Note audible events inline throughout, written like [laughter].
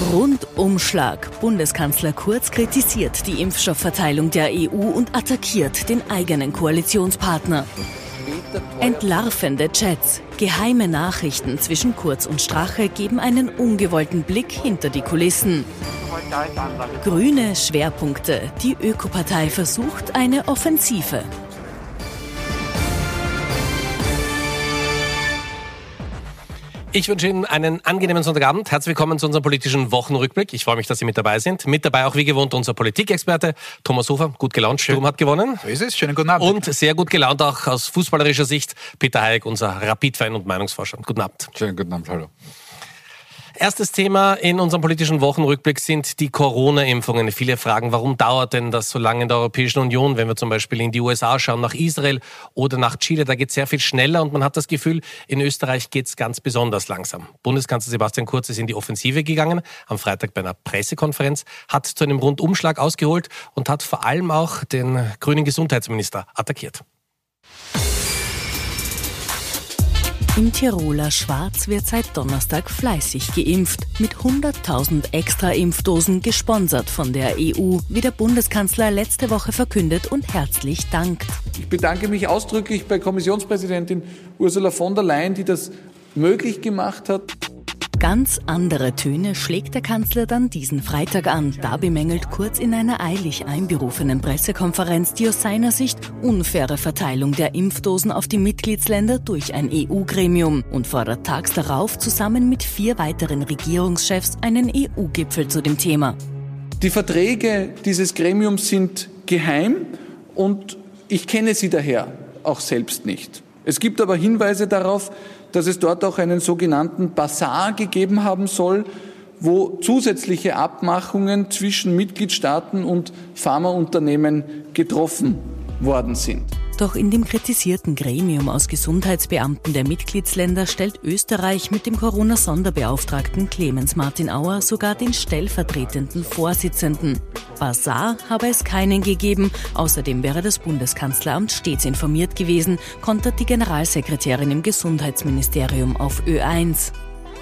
Rundumschlag. Bundeskanzler Kurz kritisiert die Impfstoffverteilung der EU und attackiert den eigenen Koalitionspartner. Entlarvende Chats. Geheime Nachrichten zwischen Kurz und Strache geben einen ungewollten Blick hinter die Kulissen. Grüne Schwerpunkte. Die Ökopartei versucht eine Offensive. Ich wünsche Ihnen einen angenehmen Sonntagabend. Herzlich willkommen zu unserem politischen Wochenrückblick. Ich freue mich, dass Sie mit dabei sind. Mit dabei auch wie gewohnt unser Politikexperte Thomas Hofer. Gut gelaunt, Sturm hat gewonnen. So ist es. Schönen guten Abend. Und sehr gut gelaunt auch aus fußballerischer Sicht Peter Hayek, unser Rapid-Fan und Meinungsforscher. Guten Abend. Schönen guten Abend, hallo. Erstes Thema in unserem politischen Wochenrückblick sind die Corona-Impfungen. Viele fragen, warum dauert denn das so lange in der Europäischen Union, wenn wir zum Beispiel in die USA schauen, nach Israel oder nach Chile. Da geht es sehr viel schneller und man hat das Gefühl, in Österreich geht es ganz besonders langsam. Bundeskanzler Sebastian Kurz ist in die Offensive gegangen, am Freitag bei einer Pressekonferenz, hat zu einem Rundumschlag ausgeholt und hat vor allem auch den grünen Gesundheitsminister attackiert. Im Tiroler Schwarz wird seit Donnerstag fleißig geimpft. Mit 100.000 extra Impfdosen gesponsert von der EU, wie der Bundeskanzler letzte Woche verkündet und herzlich dankt. Ich bedanke mich ausdrücklich bei Kommissionspräsidentin Ursula von der Leyen, die das möglich gemacht hat. Ganz andere Töne schlägt der Kanzler dann diesen Freitag an. Da bemängelt Kurz in einer eilig einberufenen Pressekonferenz die aus seiner Sicht unfaire Verteilung der Impfdosen auf die Mitgliedsländer durch ein EU-Gremium und fordert tags darauf zusammen mit vier weiteren Regierungschefs einen EU-Gipfel zu dem Thema. Die Verträge dieses Gremiums sind geheim und ich kenne sie daher auch selbst nicht. Es gibt aber Hinweise darauf, dass es dort auch einen sogenannten Basar gegeben haben soll, wo zusätzliche Abmachungen zwischen Mitgliedstaaten und Pharmaunternehmen getroffen worden sind. Doch in dem kritisierten Gremium aus Gesundheitsbeamten der Mitgliedsländer stellt Österreich mit dem Corona-Sonderbeauftragten Clemens Martin Auer sogar den stellvertretenden Vorsitzenden. Basar habe es keinen gegeben. Außerdem wäre das Bundeskanzleramt stets informiert gewesen, kontert die Generalsekretärin im Gesundheitsministerium auf Ö1.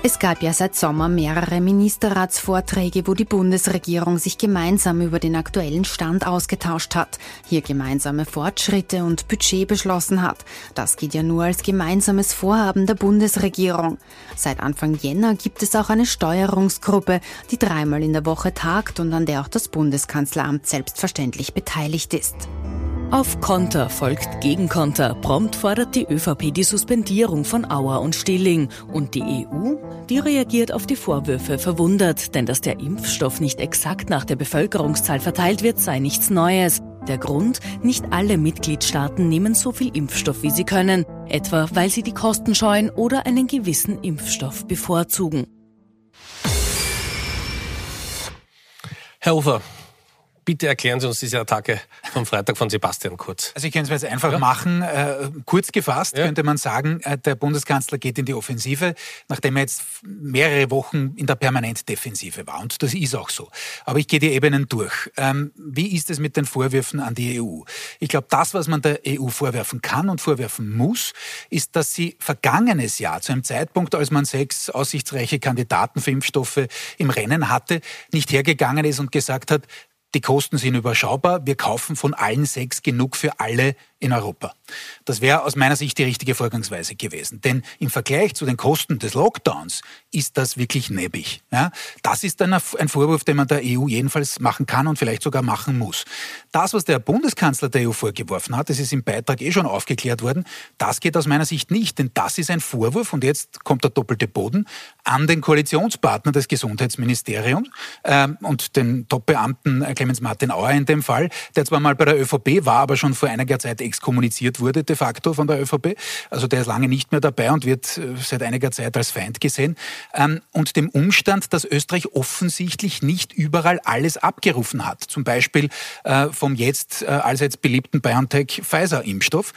Es gab ja seit Sommer mehrere Ministerratsvorträge, wo die Bundesregierung sich gemeinsam über den aktuellen Stand ausgetauscht hat, hier gemeinsame Fortschritte und Budget beschlossen hat. Das geht ja nur als gemeinsames Vorhaben der Bundesregierung. Seit Anfang Jänner gibt es auch eine Steuerungsgruppe, die dreimal in der Woche tagt und an der auch das Bundeskanzleramt selbstverständlich beteiligt ist. Auf Konter folgt Gegenkonter. Prompt fordert die ÖVP die Suspendierung von Auer und Stilling. Und die EU? Die reagiert auf die Vorwürfe verwundert, denn dass der Impfstoff nicht exakt nach der Bevölkerungszahl verteilt wird, sei nichts Neues. Der Grund? Nicht alle Mitgliedstaaten nehmen so viel Impfstoff, wie sie können. Etwa, weil sie die Kosten scheuen oder einen gewissen Impfstoff bevorzugen. Herr Ufer, Bitte erklären Sie uns diese Attacke vom Freitag von Sebastian Kurz. Also ich kann es jetzt einfach ja. machen. Äh, kurz gefasst ja. könnte man sagen, äh, der Bundeskanzler geht in die Offensive, nachdem er jetzt mehrere Wochen in der Permanentdefensive war. Und das ist auch so. Aber ich gehe die Ebenen durch. Ähm, wie ist es mit den Vorwürfen an die EU? Ich glaube, das, was man der EU vorwerfen kann und vorwerfen muss, ist, dass sie vergangenes Jahr, zu einem Zeitpunkt, als man sechs aussichtsreiche Kandidaten für Impfstoffe im Rennen hatte, nicht hergegangen ist und gesagt hat, die Kosten sind überschaubar. Wir kaufen von allen sechs genug für alle in Europa. Das wäre aus meiner Sicht die richtige Vorgangsweise gewesen. Denn im Vergleich zu den Kosten des Lockdowns ist das wirklich nebbig. Ja? Das ist dann ein Vorwurf, den man der EU jedenfalls machen kann und vielleicht sogar machen muss. Das, was der Bundeskanzler der EU vorgeworfen hat, das ist im Beitrag eh schon aufgeklärt worden, das geht aus meiner Sicht nicht. Denn das ist ein Vorwurf, und jetzt kommt der doppelte Boden, an den Koalitionspartner des Gesundheitsministeriums äh, und den Top-Beamten äh, Clemens Martin Auer in dem Fall, der zwar mal bei der ÖVP war, aber schon vor einiger Zeit exkommuniziert wurde de facto von der ÖVP. Also der ist lange nicht mehr dabei und wird äh, seit einiger Zeit als Feind gesehen. Ähm, und dem Umstand, dass Österreich offensichtlich nicht überall alles abgerufen hat. Zum Beispiel äh, vom jetzt äh, allseits beliebten BioNTech-Pfizer-Impfstoff.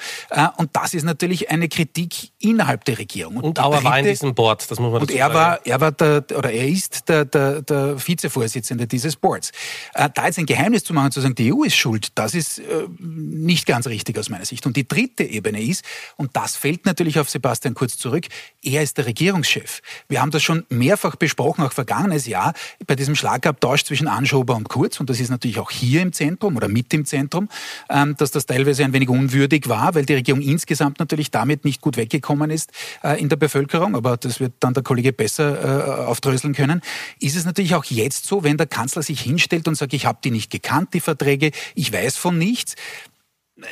Und das ist natürlich eine Kritik innerhalb der Regierung. Und, und Auer war in diesem Board, das muss man dazu Und er sagen. war, er war der, oder er ist der, der, der Vizevorsitzende dieses Boards. Da jetzt ein Geheimnis zu machen, zu sagen, die EU ist schuld, das ist nicht ganz richtig aus meiner Sicht. Und die dritte Ebene ist, und das fällt natürlich auf Sebastian Kurz zurück, er ist der Regierungschef. Wir haben das schon mehrfach besprochen, auch vergangenes Jahr, bei diesem Schlagabtausch zwischen Anschober und Kurz, und das ist natürlich auch hier im Zentrum oder mit im Zentrum, ähm, dass das teilweise ein wenig unwürdig war, weil die Regierung insgesamt natürlich damit nicht gut weggekommen ist äh, in der Bevölkerung, aber das wird dann der Kollege besser äh, aufdröseln können, ist es natürlich auch jetzt so, wenn der Kanzler sich hinstellt und sagt, ich habe die nicht gekannt, die Verträge, ich weiß von nichts,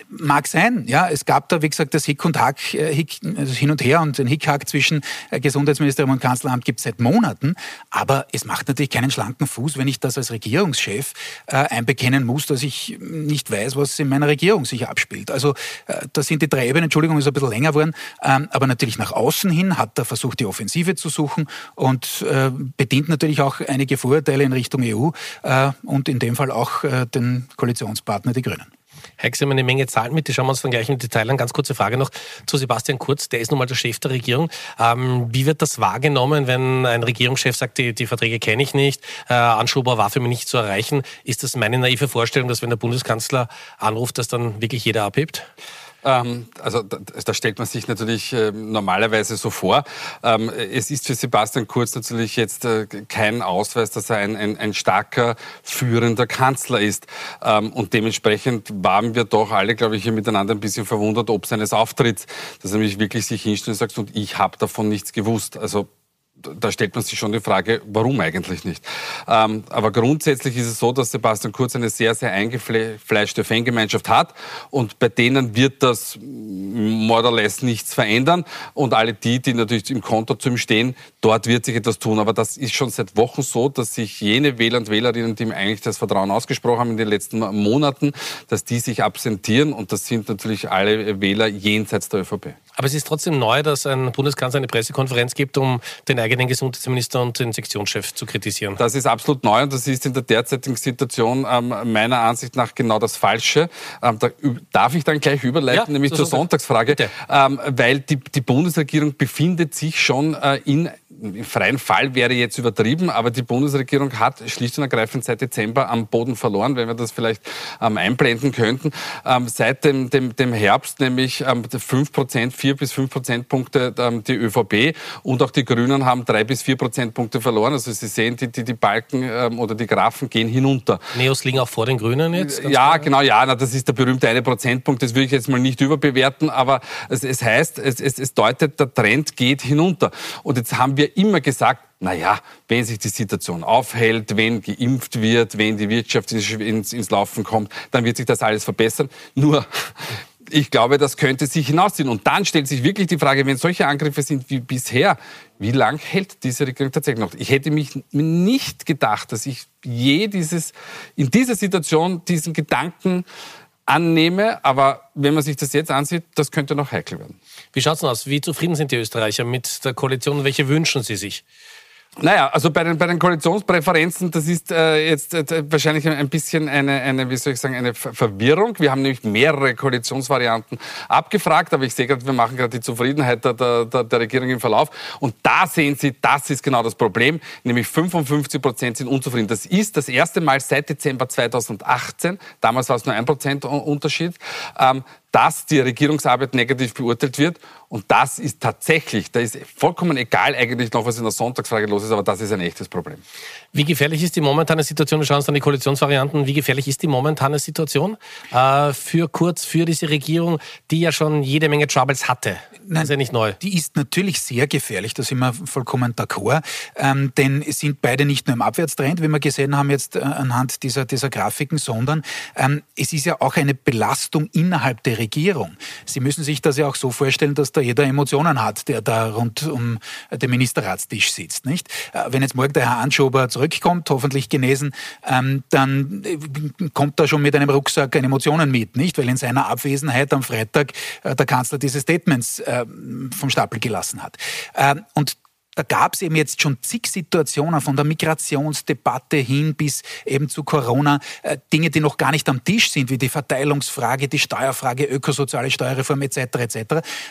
Mag sein, ja. Es gab da, wie gesagt, das Hick und Hack, äh, Hick, also hin und her und den Hickhack zwischen äh, Gesundheitsministerium und Kanzleramt gibt es seit Monaten. Aber es macht natürlich keinen schlanken Fuß, wenn ich das als Regierungschef äh, einbekennen muss, dass ich nicht weiß, was in meiner Regierung sich abspielt. Also äh, das sind die drei Ebenen, Entschuldigung, ist ein bisschen länger geworden. Ähm, aber natürlich nach außen hin hat er versucht, die Offensive zu suchen und äh, bedient natürlich auch einige Vorurteile in Richtung EU äh, und in dem Fall auch den Koalitionspartner, die Grünen. Hex, Sie haben eine Menge Zahlen mit, die schauen wir uns dann gleich im Detail an. Ganz kurze Frage noch zu Sebastian Kurz, der ist nun mal der Chef der Regierung. Ähm, wie wird das wahrgenommen, wenn ein Regierungschef sagt, die, die Verträge kenne ich nicht, äh, Anschober war für mich nicht zu erreichen? Ist das meine naive Vorstellung, dass wenn der Bundeskanzler anruft, dass dann wirklich jeder abhebt? Ähm, also da, da, stellt man sich natürlich äh, normalerweise so vor. Ähm, es ist für Sebastian Kurz natürlich jetzt äh, kein Ausweis, dass er ein, ein, ein starker, führender Kanzler ist. Ähm, und dementsprechend waren wir doch alle, glaube ich, hier miteinander ein bisschen verwundert, ob seines Auftritts, dass er nämlich wirklich sich hinstellt und sagt, und ich habe davon nichts gewusst. Also da stellt man sich schon die Frage, warum eigentlich nicht? Ähm, aber grundsätzlich ist es so, dass Sebastian Kurz eine sehr, sehr eingefleischte Fangemeinschaft hat und bei denen wird das more or less nichts verändern und alle die, die natürlich im Konto zu ihm stehen, dort wird sich etwas tun. Aber das ist schon seit Wochen so, dass sich jene Wähler und Wählerinnen, die ihm eigentlich das Vertrauen ausgesprochen haben in den letzten Monaten, dass die sich absentieren und das sind natürlich alle Wähler jenseits der ÖVP. Aber es ist trotzdem neu, dass ein Bundeskanzler eine Pressekonferenz gibt, um den eigenen Gesundheitsminister und den Sektionschef zu kritisieren. Das ist absolut neu und das ist in der derzeitigen Situation ähm, meiner Ansicht nach genau das Falsche. Ähm, da darf ich dann gleich überleiten, ja, nämlich zur Sonntagsfrage, ähm, weil die, die, Bundesregierung befindet sich schon äh, in im freien Fall wäre jetzt übertrieben, aber die Bundesregierung hat schlicht und ergreifend seit Dezember am Boden verloren, wenn wir das vielleicht ähm, einblenden könnten. Ähm, seit dem, dem, dem Herbst nämlich ähm, 5 Prozent, 4 bis 5 Prozentpunkte ähm, die ÖVP und auch die Grünen haben 3 bis 4 Prozentpunkte verloren. Also Sie sehen, die, die, die Balken ähm, oder die Graphen gehen hinunter. Neos liegen auch vor den Grünen jetzt? Ja, klar. genau, ja, na, das ist der berühmte eine Prozentpunkt. Das will ich jetzt mal nicht überbewerten, aber es, es heißt, es, es, es deutet, der Trend geht hinunter. Und jetzt haben wir immer gesagt, naja, wenn sich die Situation aufhält, wenn geimpft wird, wenn die Wirtschaft ins, ins Laufen kommt, dann wird sich das alles verbessern. Nur, ich glaube, das könnte sich hinausziehen. Und dann stellt sich wirklich die Frage, wenn solche Angriffe sind wie bisher, wie lang hält diese Regierung tatsächlich noch? Ich hätte mich nicht gedacht, dass ich je dieses, in dieser Situation diesen Gedanken annehme, aber wenn man sich das jetzt ansieht, das könnte noch heikel werden. Wie schaut es denn aus? Wie zufrieden sind die Österreicher mit der Koalition? Welche wünschen sie sich? Naja, also bei den, bei den Koalitionspräferenzen, das ist äh, jetzt äh, wahrscheinlich ein bisschen eine, eine, wie soll ich sagen, eine Verwirrung. Wir haben nämlich mehrere Koalitionsvarianten abgefragt, aber ich sehe gerade, wir machen gerade die Zufriedenheit der, der, der Regierung im Verlauf. Und da sehen Sie, das ist genau das Problem, nämlich 55 Prozent sind unzufrieden. Das ist das erste Mal seit Dezember 2018, damals war es nur ein Prozent Unterschied, ähm, dass die Regierungsarbeit negativ beurteilt wird. Und das ist tatsächlich, da ist vollkommen egal eigentlich noch, was in der Sonntagsfrage los ist, aber das ist ein echtes Problem. Wie gefährlich ist die momentane Situation? Wir schauen uns dann die Koalitionsvarianten. Wie gefährlich ist die momentane Situation äh, für Kurz, für diese Regierung, die ja schon jede Menge Troubles hatte? Nein, das ist ja nicht neu. Die ist natürlich sehr gefährlich, da sind wir vollkommen d'accord. Ähm, denn es sind beide nicht nur im Abwärtstrend, wie wir gesehen haben jetzt äh, anhand dieser, dieser Grafiken, sondern ähm, es ist ja auch eine Belastung innerhalb der Regierung. Sie müssen sich das ja auch so vorstellen, dass da jeder Emotionen hat, der da rund um den Ministerratstisch sitzt. Nicht? Äh, wenn jetzt morgen der Herr Anschober zurück zurückkommt, hoffentlich genesen, ähm, dann äh, kommt er schon mit einem Rucksack an Emotionen mit, nicht? Weil in seiner Abwesenheit am Freitag äh, der Kanzler diese Statements vom Stapel gelassen hat. Und da gab es eben jetzt schon zig Situationen von der Migrationsdebatte hin bis eben zu Corona, äh, Dinge, die noch gar nicht am Tisch sind, wie die Verteilungsfrage, die Steuerfrage, ökosoziale Steuerreform etc. etc.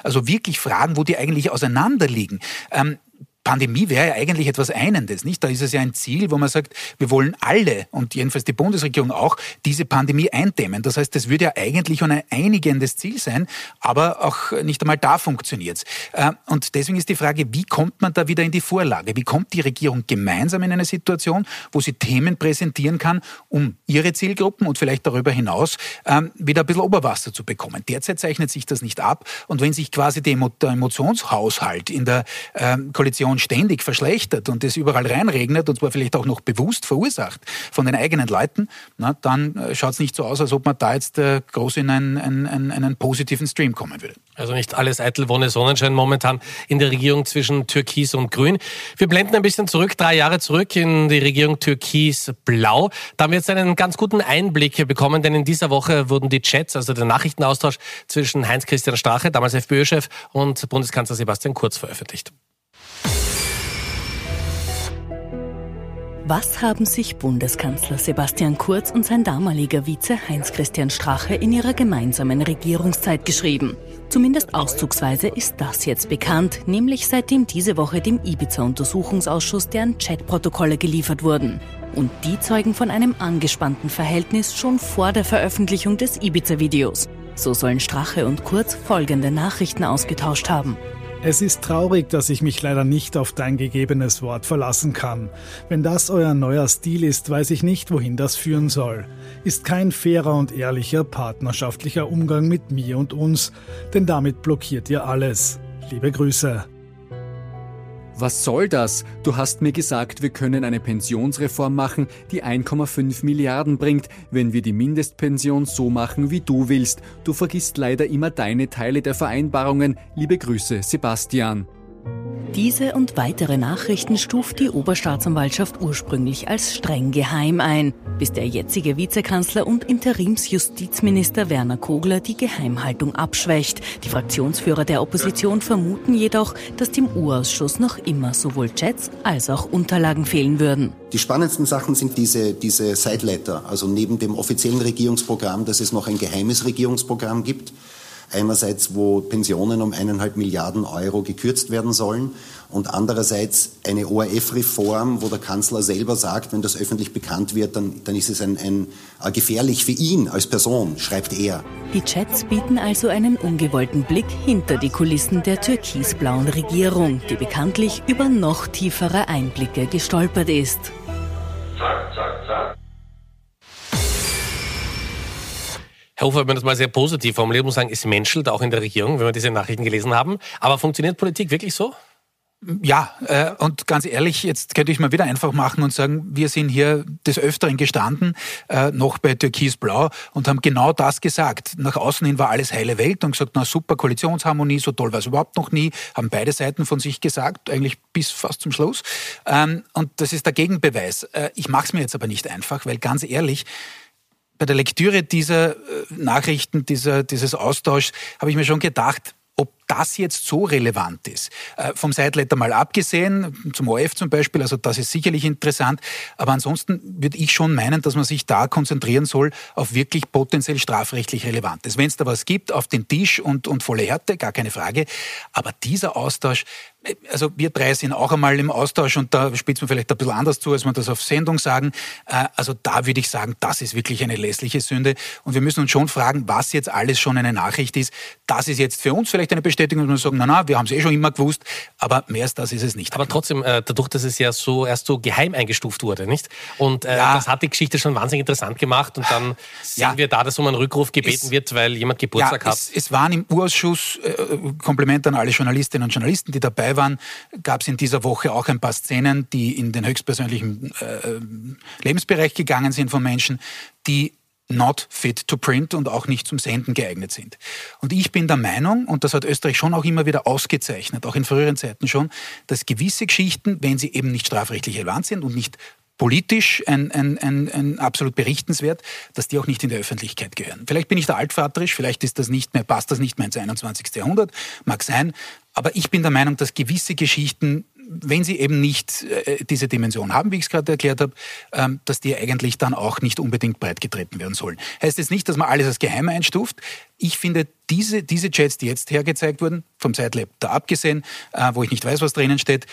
Also wirklich Fragen, wo die eigentlich auseinanderliegen. Ähm, Pandemie wäre ja eigentlich etwas Einendes, nicht? Da ist es ja ein Ziel, wo man sagt, wir wollen alle und jedenfalls die Bundesregierung auch diese Pandemie eindämmen. Das heißt, das würde ja eigentlich ein einigendes Ziel sein, aber auch nicht einmal da funktioniert es. Äh, und deswegen ist die Frage, wie kommt man da wieder in die Vorlage? Wie kommt die Regierung gemeinsam in eine Situation, wo sie Themen präsentieren kann, um ihre Zielgruppen und vielleicht darüber hinaus ähm, wieder ein bisschen Oberwasser zu bekommen? Derzeit zeichnet sich das nicht ab und wenn sich quasi der Emotionshaushalt in der ähm, Koalition Situation ständig verschlechtert und es überall reinregnet und zwar vielleicht auch noch bewusst verursacht von den eigenen Leuten, na, dann äh, schaut es nicht so aus, als ob man da jetzt äh, groß in einen, einen, einen positiven Stream kommen würde. Also nicht alles eitel Wonne Sonnenschein momentan in der Regierung zwischen Türkis und Grün. Wir blenden ein bisschen zurück, drei Jahre zurück in die Regierung Türkis-Blau. Da haben wir jetzt einen ganz guten Einblick bekommen, denn in dieser Woche wurden die Chats, also der Nachrichtenaustausch zwischen Heinz-Christian Strache, damals FPÖ-Chef, und Bundeskanzler Sebastian Kurz veröffentlicht. Was haben sich Bundeskanzler Sebastian Kurz und sein damaliger Vize Heinz-Christian Strache in ihrer gemeinsamen Regierungszeit geschrieben? Zumindest auszugsweise ist das jetzt bekannt, nämlich seitdem diese Woche dem Ibiza-Untersuchungsausschuss deren Chatprotokolle geliefert wurden. Und die zeugen von einem angespannten Verhältnis schon vor der Veröffentlichung des Ibiza-Videos. So sollen Strache und Kurz folgende Nachrichten ausgetauscht haben. Es ist traurig, dass ich mich leider nicht auf dein gegebenes Wort verlassen kann. Wenn das euer neuer Stil ist, weiß ich nicht, wohin das führen soll. Ist kein fairer und ehrlicher partnerschaftlicher Umgang mit mir und uns, denn damit blockiert ihr alles. Liebe Grüße. Was soll das? Du hast mir gesagt, wir können eine Pensionsreform machen, die 1,5 Milliarden bringt, wenn wir die Mindestpension so machen, wie du willst. Du vergisst leider immer deine Teile der Vereinbarungen. Liebe Grüße, Sebastian. Diese und weitere Nachrichten stuft die Oberstaatsanwaltschaft ursprünglich als streng geheim ein, bis der jetzige Vizekanzler und Interimsjustizminister Werner Kogler die Geheimhaltung abschwächt. Die Fraktionsführer der Opposition vermuten jedoch, dass dem U-Ausschuss noch immer sowohl Chats als auch Unterlagen fehlen würden. Die spannendsten Sachen sind diese, diese Sideletter, also neben dem offiziellen Regierungsprogramm, dass es noch ein geheimes Regierungsprogramm gibt Einerseits, wo Pensionen um eineinhalb Milliarden Euro gekürzt werden sollen und andererseits eine ORF-Reform, wo der Kanzler selber sagt, wenn das öffentlich bekannt wird, dann, dann ist es ein, ein, ein äh, gefährlich für ihn als Person, schreibt er. Die Chats bieten also einen ungewollten Blick hinter die Kulissen der türkisblauen Regierung, die bekanntlich über noch tiefere Einblicke gestolpert ist. Zack, zack, zack. Herr Hofer, wenn man das mal sehr positiv formuliert, muss sagen, es menschelt auch in der Regierung, wenn wir diese Nachrichten gelesen haben. Aber funktioniert Politik wirklich so? Ja, äh, und ganz ehrlich, jetzt könnte ich mal wieder einfach machen und sagen, wir sind hier des Öfteren gestanden, äh, noch bei Türkis Blau und haben genau das gesagt. Nach außen hin war alles heile Welt und gesagt, na super, Koalitionsharmonie, so toll war es überhaupt noch nie, haben beide Seiten von sich gesagt, eigentlich bis fast zum Schluss. Ähm, und das ist der Gegenbeweis. Äh, ich mache es mir jetzt aber nicht einfach, weil ganz ehrlich, bei der Lektüre dieser äh, Nachrichten, dieser, dieses Austauschs, habe ich mir schon gedacht, ob das jetzt so relevant ist. Äh, vom Sideletter mal abgesehen, zum OF zum Beispiel, also das ist sicherlich interessant, aber ansonsten würde ich schon meinen, dass man sich da konzentrieren soll auf wirklich potenziell strafrechtlich Relevantes. Wenn es da was gibt, auf den Tisch und, und volle Härte, gar keine Frage, aber dieser Austausch, äh, also wir drei sind auch einmal im Austausch und da spitzt man vielleicht ein bisschen anders zu, als man das auf Sendung sagen. Äh, also da würde ich sagen, das ist wirklich eine lässliche Sünde und wir müssen uns schon fragen, was jetzt alles schon eine Nachricht ist. Das ist jetzt für uns vielleicht eine Bestätigung Bestätigung, dass wir sagen, na, na, wir haben es eh schon immer gewusst, aber mehr als das ist es nicht. Aber trotzdem, äh, dadurch, dass es ja so erst so geheim eingestuft wurde, nicht? Und äh, ja. das hat die Geschichte schon wahnsinnig interessant gemacht und dann [laughs] sehen ja. wir da, dass um einen Rückruf gebeten es, wird, weil jemand Geburtstag ja, hat. Es, es waren im Urausschuss, äh, Kompliment an alle Journalistinnen und Journalisten, die dabei waren, gab es in dieser Woche auch ein paar Szenen, die in den höchstpersönlichen äh, Lebensbereich gegangen sind von Menschen, die not fit to print und auch nicht zum Senden geeignet sind. Und ich bin der Meinung, und das hat Österreich schon auch immer wieder ausgezeichnet, auch in früheren Zeiten schon, dass gewisse Geschichten, wenn sie eben nicht strafrechtlich relevant sind und nicht politisch ein, ein, ein, ein, absolut berichtenswert, dass die auch nicht in der Öffentlichkeit gehören. Vielleicht bin ich da altvaterisch, vielleicht ist das nicht mehr, passt das nicht mehr ins 21. Jahrhundert, mag sein, aber ich bin der Meinung, dass gewisse Geschichten wenn sie eben nicht äh, diese Dimension haben, wie ich es gerade erklärt habe, ähm, dass die eigentlich dann auch nicht unbedingt breitgetreten werden sollen. Heißt jetzt nicht, dass man alles als geheim einstuft. Ich finde, diese, diese Chats, die jetzt hergezeigt wurden, vom Sidelab da abgesehen, äh, wo ich nicht weiß, was drinnen steht,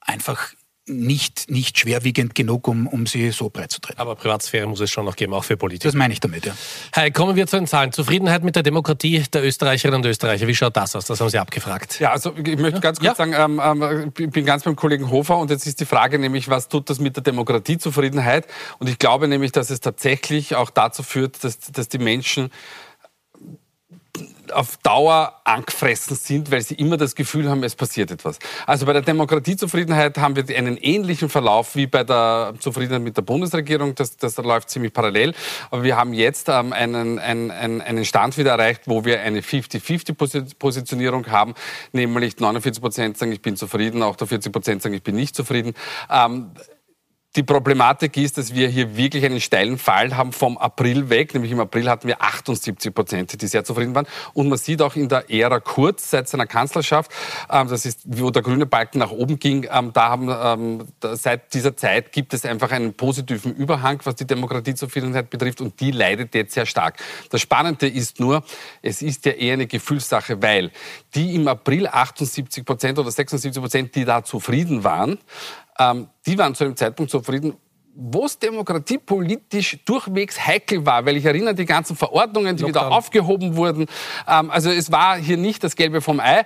einfach nicht, nicht schwerwiegend genug, um, um sie so breit zu treten. Aber Privatsphäre muss es schon noch geben, auch für Politiker. Das meine ich damit, ja. Hey, kommen wir zu den Zahlen. Zufriedenheit mit der Demokratie der Österreicherinnen und Österreicher. Wie schaut das aus? Das haben Sie abgefragt. Ja, also ich möchte ganz kurz ja. sagen, ähm, ähm, ich bin ganz beim Kollegen Hofer und jetzt ist die Frage nämlich, was tut das mit der Demokratiezufriedenheit? Und ich glaube nämlich, dass es tatsächlich auch dazu führt, dass, dass die Menschen auf Dauer angefressen sind, weil sie immer das Gefühl haben, es passiert etwas. Also bei der Demokratiezufriedenheit haben wir einen ähnlichen Verlauf wie bei der Zufriedenheit mit der Bundesregierung. Das, das läuft ziemlich parallel. Aber wir haben jetzt ähm, einen, einen, einen Stand wieder erreicht, wo wir eine 50-50-Positionierung haben, nämlich 49 Prozent sagen, ich bin zufrieden, auch 40 Prozent sagen, ich bin nicht zufrieden. Ähm, die Problematik ist, dass wir hier wirklich einen steilen Fall haben vom April weg. Nämlich im April hatten wir 78 Prozent, die sehr zufrieden waren. Und man sieht auch in der Ära Kurz seit seiner Kanzlerschaft, ähm, das ist, wo der grüne Balken nach oben ging, ähm, da haben, ähm, seit dieser Zeit gibt es einfach einen positiven Überhang, was die Demokratiezufriedenheit betrifft. Und die leidet jetzt sehr stark. Das Spannende ist nur, es ist ja eher eine Gefühlssache, weil die im April 78 Prozent oder 76 Prozent, die da zufrieden waren, ähm, die waren zu einem Zeitpunkt zufrieden, wo es demokratiepolitisch durchwegs heikel war, weil ich erinnere die ganzen Verordnungen, die Lockdown. wieder aufgehoben wurden. Ähm, also es war hier nicht das Gelbe vom Ei.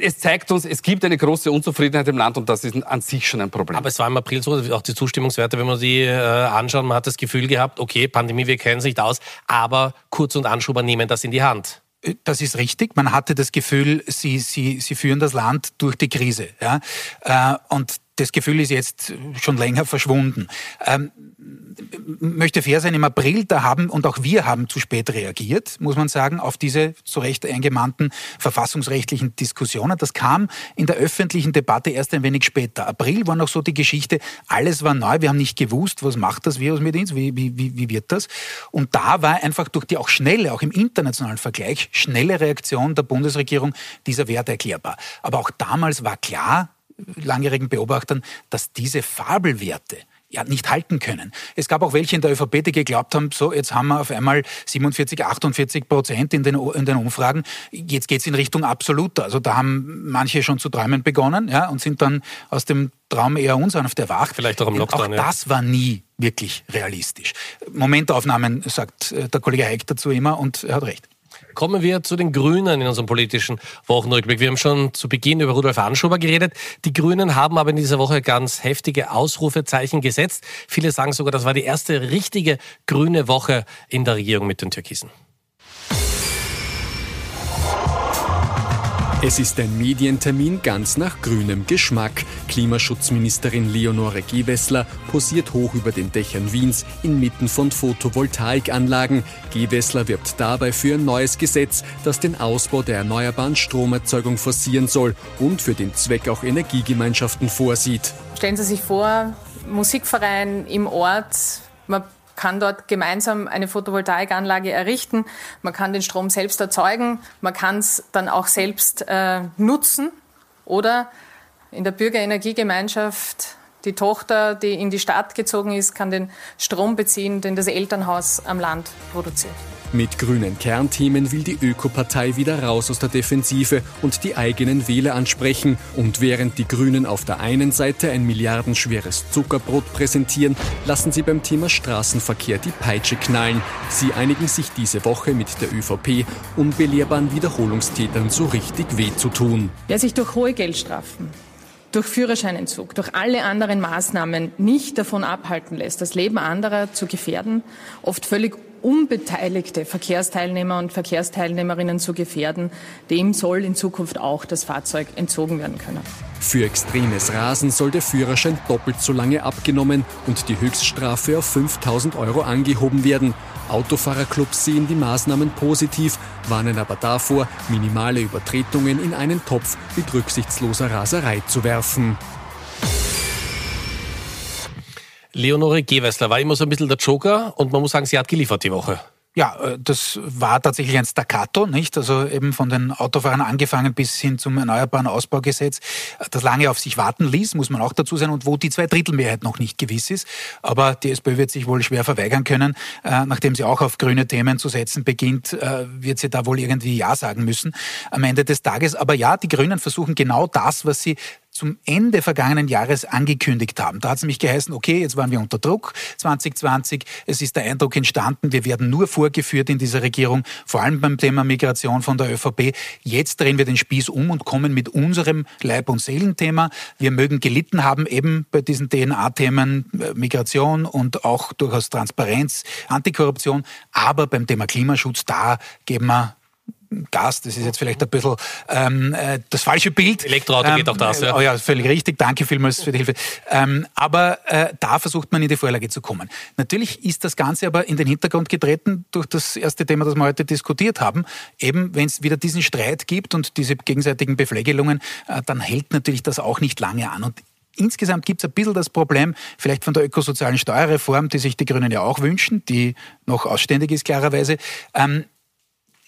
Es zeigt uns, es gibt eine große Unzufriedenheit im Land und das ist an sich schon ein Problem. Aber es war im April so, auch die Zustimmungswerte, wenn man sie äh, anschaut, man hat das Gefühl gehabt, okay, Pandemie, wir kennen es nicht aus, aber Kurz und Anschuber nehmen das in die Hand. Das ist richtig. Man hatte das Gefühl, sie, sie, sie führen das Land durch die Krise. Ja? Äh, und das Gefühl ist jetzt schon länger verschwunden. Ähm, möchte fair sein, im April, da haben, und auch wir haben zu spät reagiert, muss man sagen, auf diese zu Recht eingemannten verfassungsrechtlichen Diskussionen. Das kam in der öffentlichen Debatte erst ein wenig später. April war noch so die Geschichte, alles war neu, wir haben nicht gewusst, was macht das Virus mit uns, wie, wie, wie wird das? Und da war einfach durch die auch schnelle, auch im internationalen Vergleich, schnelle Reaktion der Bundesregierung dieser Wert erklärbar. Aber auch damals war klar, langjährigen Beobachtern, dass diese Fabelwerte ja, nicht halten können. Es gab auch welche in der ÖVP, die geglaubt haben, so, jetzt haben wir auf einmal 47, 48 Prozent in den, in den Umfragen, jetzt geht's in Richtung absoluter. Also da haben manche schon zu träumen begonnen ja, und sind dann aus dem Traum eher unsanft erwacht. Vielleicht auch im Lockdown. Auch das war nie wirklich realistisch. Momentaufnahmen, sagt äh, der Kollege Heik dazu immer und er hat recht. Kommen wir zu den Grünen in unserem politischen Wochenrückblick. Wir haben schon zu Beginn über Rudolf Anschober geredet. Die Grünen haben aber in dieser Woche ganz heftige Ausrufezeichen gesetzt. Viele sagen sogar, das war die erste richtige grüne Woche in der Regierung mit den Türkisen. Es ist ein Medientermin ganz nach grünem Geschmack. Klimaschutzministerin Leonore Gewessler posiert hoch über den Dächern Wiens inmitten von Photovoltaikanlagen. Gewessler wirbt dabei für ein neues Gesetz, das den Ausbau der erneuerbaren Stromerzeugung forcieren soll und für den Zweck auch Energiegemeinschaften vorsieht. Stellen Sie sich vor, Musikverein im Ort, man kann dort gemeinsam eine Photovoltaikanlage errichten. Man kann den Strom selbst erzeugen. Man kann es dann auch selbst äh, nutzen. Oder in der Bürgerenergiegemeinschaft die Tochter, die in die Stadt gezogen ist, kann den Strom beziehen, den das Elternhaus am Land produziert. Mit grünen Kernthemen will die Ökopartei wieder raus aus der Defensive und die eigenen Wähler ansprechen. Und während die Grünen auf der einen Seite ein milliardenschweres Zuckerbrot präsentieren, lassen sie beim Thema Straßenverkehr die Peitsche knallen. Sie einigen sich diese Woche mit der ÖVP, um belehrbaren Wiederholungstätern so richtig weh zu tun. Wer sich durch hohe Geldstrafen durch Führerscheinentzug, durch alle anderen Maßnahmen nicht davon abhalten lässt, das Leben anderer zu gefährden, oft völlig unbeteiligte Verkehrsteilnehmer und Verkehrsteilnehmerinnen zu gefährden, dem soll in Zukunft auch das Fahrzeug entzogen werden können. Für extremes Rasen soll der Führerschein doppelt so lange abgenommen und die Höchststrafe auf 5000 Euro angehoben werden. Autofahrerclubs sehen die Maßnahmen positiv, warnen aber davor, minimale Übertretungen in einen Topf mit rücksichtsloser Raserei zu werfen. Leonore Gewessler war immer so ein bisschen der Joker und man muss sagen, sie hat geliefert die Woche. Ja, äh, das war tatsächlich ein Staccato, nicht? Also eben von den Autofahrern angefangen bis hin zum Erneuerbaren Ausbaugesetz, das lange auf sich warten ließ, muss man auch dazu sein, und wo die Zweidrittelmehrheit noch nicht gewiss ist. Aber die SPÖ wird sich wohl schwer verweigern können. Äh, nachdem sie auch auf grüne Themen zu setzen beginnt, äh, wird sie da wohl irgendwie Ja sagen müssen am Ende des Tages. Aber ja, die Grünen versuchen genau das, was sie zum Ende vergangenen Jahres angekündigt haben. Da hat es nämlich geheißen, okay, jetzt waren wir unter Druck 2020. Es ist der Eindruck entstanden, wir werden nur vorgeführt in dieser Regierung, vor allem beim Thema Migration von der ÖVP. Jetzt drehen wir den Spieß um und kommen mit unserem Leib- und Seelenthema. Wir mögen gelitten haben eben bei diesen DNA-Themen äh, Migration und auch durchaus Transparenz, Antikorruption. Aber beim Thema Klimaschutz, da geben wir Gas, das ist jetzt vielleicht ein bisschen ähm, äh, das falsche Bild. Elektroauto ähm, geht auch das, ja. Oh ja, völlig richtig. Danke vielmals für die Hilfe. Ähm, aber äh, da versucht man in die Vorlage zu kommen. Natürlich ist das Ganze aber in den Hintergrund getreten durch das erste Thema, das wir heute diskutiert haben. Eben, wenn es wieder diesen Streit gibt und diese gegenseitigen Beflegelungen, äh, dann hält natürlich das auch nicht lange an. Und Insgesamt gibt es ein bisschen das Problem, vielleicht von der ökosozialen Steuerreform, die sich die Grünen ja auch wünschen, die noch ausständig ist klarerweise. Ähm,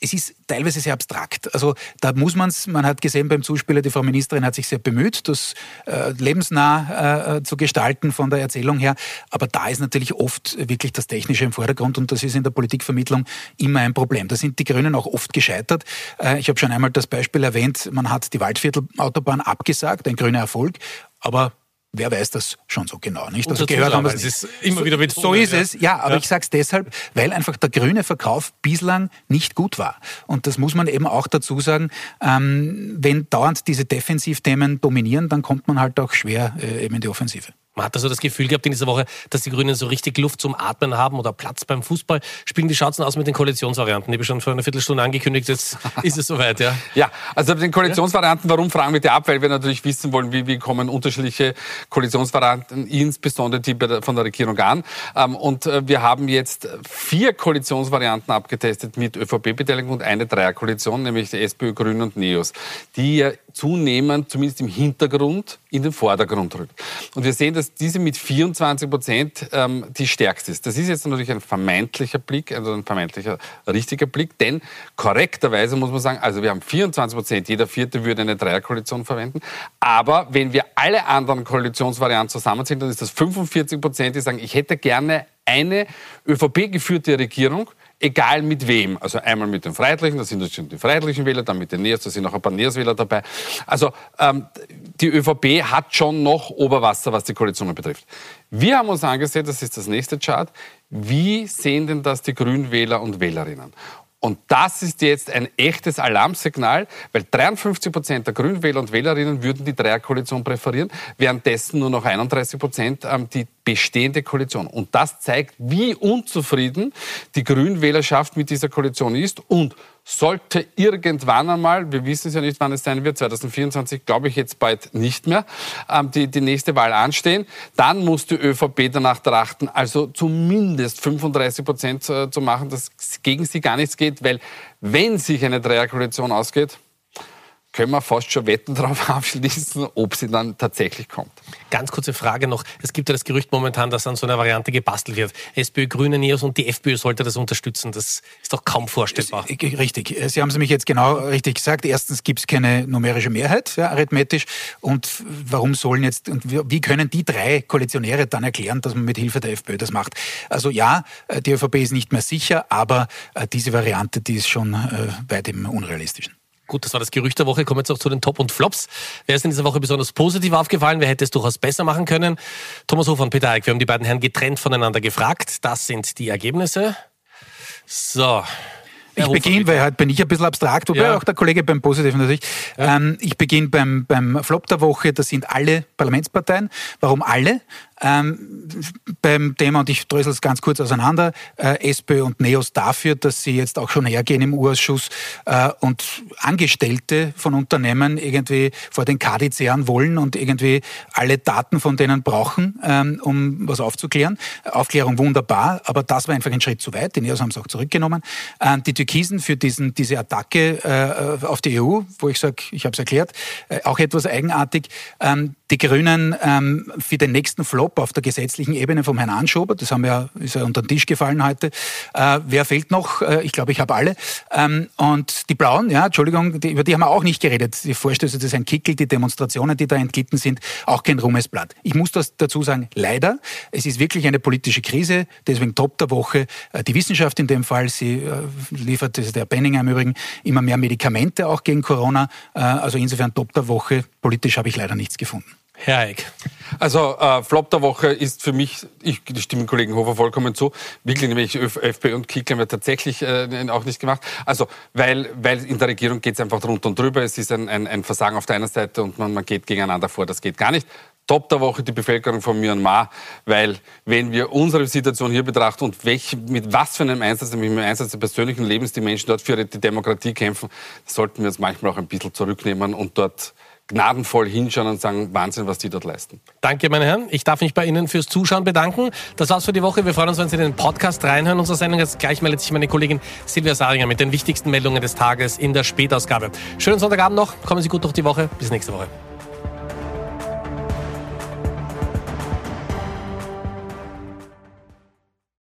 es ist teilweise sehr abstrakt. Also da muss man es, man hat gesehen beim Zuspieler, die Frau Ministerin hat sich sehr bemüht, das äh, lebensnah äh, zu gestalten von der Erzählung her. Aber da ist natürlich oft wirklich das Technische im Vordergrund und das ist in der Politikvermittlung immer ein Problem. Da sind die Grünen auch oft gescheitert. Äh, ich habe schon einmal das Beispiel erwähnt, man hat die Waldviertelautobahn abgesagt, ein grüner Erfolg, aber Wer weiß das schon so genau, nicht? Also gehört haben es ist immer wieder betont. So ist es, ja, aber ja. ich sage es deshalb, weil einfach der grüne Verkauf bislang nicht gut war. Und das muss man eben auch dazu sagen, ähm, wenn dauernd diese Defensivthemen dominieren, dann kommt man halt auch schwer äh, eben in die Offensive. Man hat also das Gefühl gehabt in dieser Woche, dass die Grünen so richtig Luft zum Atmen haben oder Platz beim Fußball. Spielen die Schatzen aus mit den Koalitionsvarianten? Ich habe schon vor einer Viertelstunde angekündigt, jetzt [laughs] ist es soweit, ja? Ja, also mit den Koalitionsvarianten, warum fragen wir die ab? Weil wir natürlich wissen wollen, wie, wie kommen unterschiedliche Koalitionsvarianten, insbesondere die von der Regierung an. Ähm, und äh, wir haben jetzt vier Koalitionsvarianten abgetestet mit ÖVP-Beteiligung und eine Dreierkoalition, nämlich die SPÖ, Grünen und NEOS, die ja zunehmend, zumindest im Hintergrund, in den Vordergrund rückt. Und wir sehen, dass diese mit 24 Prozent ähm, die stärkste ist. Das ist jetzt natürlich ein vermeintlicher Blick, also ein vermeintlicher richtiger Blick, denn korrekterweise muss man sagen, also wir haben 24 Prozent, jeder Vierte würde eine Dreierkoalition verwenden. Aber wenn wir alle anderen Koalitionsvarianten zusammenziehen, dann ist das 45 Prozent, die sagen, ich hätte gerne eine ÖVP-geführte Regierung, egal mit wem. Also einmal mit den Freiheitlichen, da sind schon die Freiheitlichen Wähler, dann mit den Neos, da sind auch ein paar Neos-Wähler dabei. Also ähm, die ÖVP hat schon noch Oberwasser, was die Koalitionen betrifft. Wir haben uns angesehen, das ist das nächste Chart, wie sehen denn das die Grünwähler und Wählerinnen? Und das ist jetzt ein echtes Alarmsignal, weil 53 Prozent der Grünwähler und Wählerinnen würden die Dreierkoalition präferieren, währenddessen nur noch 31 Prozent ähm, die bestehende Koalition. Und das zeigt, wie unzufrieden die Grünwählerschaft mit dieser Koalition ist und sollte irgendwann einmal, wir wissen es ja nicht, wann es sein wird, 2024 glaube ich jetzt bald nicht mehr, ähm, die, die nächste Wahl anstehen, dann muss die ÖVP danach trachten, also zumindest 35 Prozent äh, zu machen, dass gegen sie gar nichts geht, weil wenn sich eine Dreierkoalition ausgeht, können wir fast schon Wetten darauf [laughs] abschließen, ob sie dann tatsächlich kommt. Ganz kurze Frage noch. Es gibt ja das Gerücht momentan, dass an so einer Variante gebastelt wird. SPÖ, Grüne, NEOS und die FPÖ sollte das unterstützen. Das ist doch kaum vorstellbar. Richtig. Sie haben es nämlich jetzt genau richtig gesagt. Erstens gibt es keine numerische Mehrheit, ja, arithmetisch. Und warum sollen jetzt, und wie können die drei Koalitionäre dann erklären, dass man mit Hilfe der FPÖ das macht? Also ja, die ÖVP ist nicht mehr sicher, aber äh, diese Variante, die ist schon äh, weit im Unrealistischen. Gut, das war das Gerücht der Woche. Kommen wir jetzt auch zu den Top und Flops. Wer ist in dieser Woche besonders positiv aufgefallen? Wer hätte es durchaus besser machen können? Thomas Hofer und Peter Eick, wir haben die beiden Herren getrennt voneinander gefragt. Das sind die Ergebnisse. So. Ich beginne, weil heute bin ich ein bisschen abstrakt, wobei ja. auch der Kollege beim Positiven natürlich. Ja. Ähm, ich beginne beim, beim Flop der Woche, das sind alle Parlamentsparteien. Warum alle? Ähm, beim Thema, und ich drösel es ganz kurz auseinander, äh, SPÖ und NEOS dafür, dass sie jetzt auch schon hergehen im U-Ausschuss äh, und Angestellte von Unternehmen irgendwie vor den KD zehren wollen und irgendwie alle Daten von denen brauchen, ähm, um was aufzuklären. Aufklärung wunderbar, aber das war einfach ein Schritt zu weit. Die NEOS haben es auch zurückgenommen. Äh, die Türkisen für diesen, diese Attacke äh, auf die EU, wo ich sage, ich habe es erklärt, äh, auch etwas eigenartig. Die Grünen ähm, für den nächsten Flop auf der gesetzlichen Ebene vom Herrn Anschober, das haben wir, ist ja unter den Tisch gefallen heute. Äh, wer fehlt noch? Äh, ich glaube, ich habe alle. Ähm, und die Blauen, ja, Entschuldigung, die, über die haben wir auch nicht geredet. Die Vorstöße des Herrn Kickel, die Demonstrationen, die da entglitten sind, auch kein Ruhmesblatt. Ich muss das dazu sagen, leider, es ist wirklich eine politische Krise, deswegen Top der Woche. Äh, die Wissenschaft in dem Fall, sie äh, liefert, das ist der Benninger im Übrigen, immer mehr Medikamente auch gegen Corona. Äh, also insofern Top der Woche. Politisch habe ich leider nichts gefunden. Herr Eick. Also äh, Flop der Woche ist für mich, ich stimme Kollegen Hofer vollkommen zu, wirklich nämlich FPÖ und Kickl haben wir tatsächlich äh, auch nicht gemacht. Also weil, weil in der Regierung geht es einfach drunter und drüber. Es ist ein, ein, ein Versagen auf der einen Seite und man, man geht gegeneinander vor. Das geht gar nicht. Top der Woche die Bevölkerung von Myanmar, weil wenn wir unsere Situation hier betrachten und welch, mit was für einem Einsatz, nämlich mit dem Einsatz des persönlichen Lebens die Menschen dort für die Demokratie kämpfen, sollten wir uns manchmal auch ein bisschen zurücknehmen und dort gnadenvoll hinschauen und sagen, Wahnsinn, was die dort leisten. Danke, meine Herren. Ich darf mich bei Ihnen fürs Zuschauen bedanken. Das war's für die Woche. Wir freuen uns, wenn Sie in den Podcast reinhören unserer Sendung. Jetzt gleich meldet sich meine Kollegin Silvia Saringer mit den wichtigsten Meldungen des Tages in der Spätausgabe. Schönen Sonntagabend noch. Kommen Sie gut durch die Woche. Bis nächste Woche.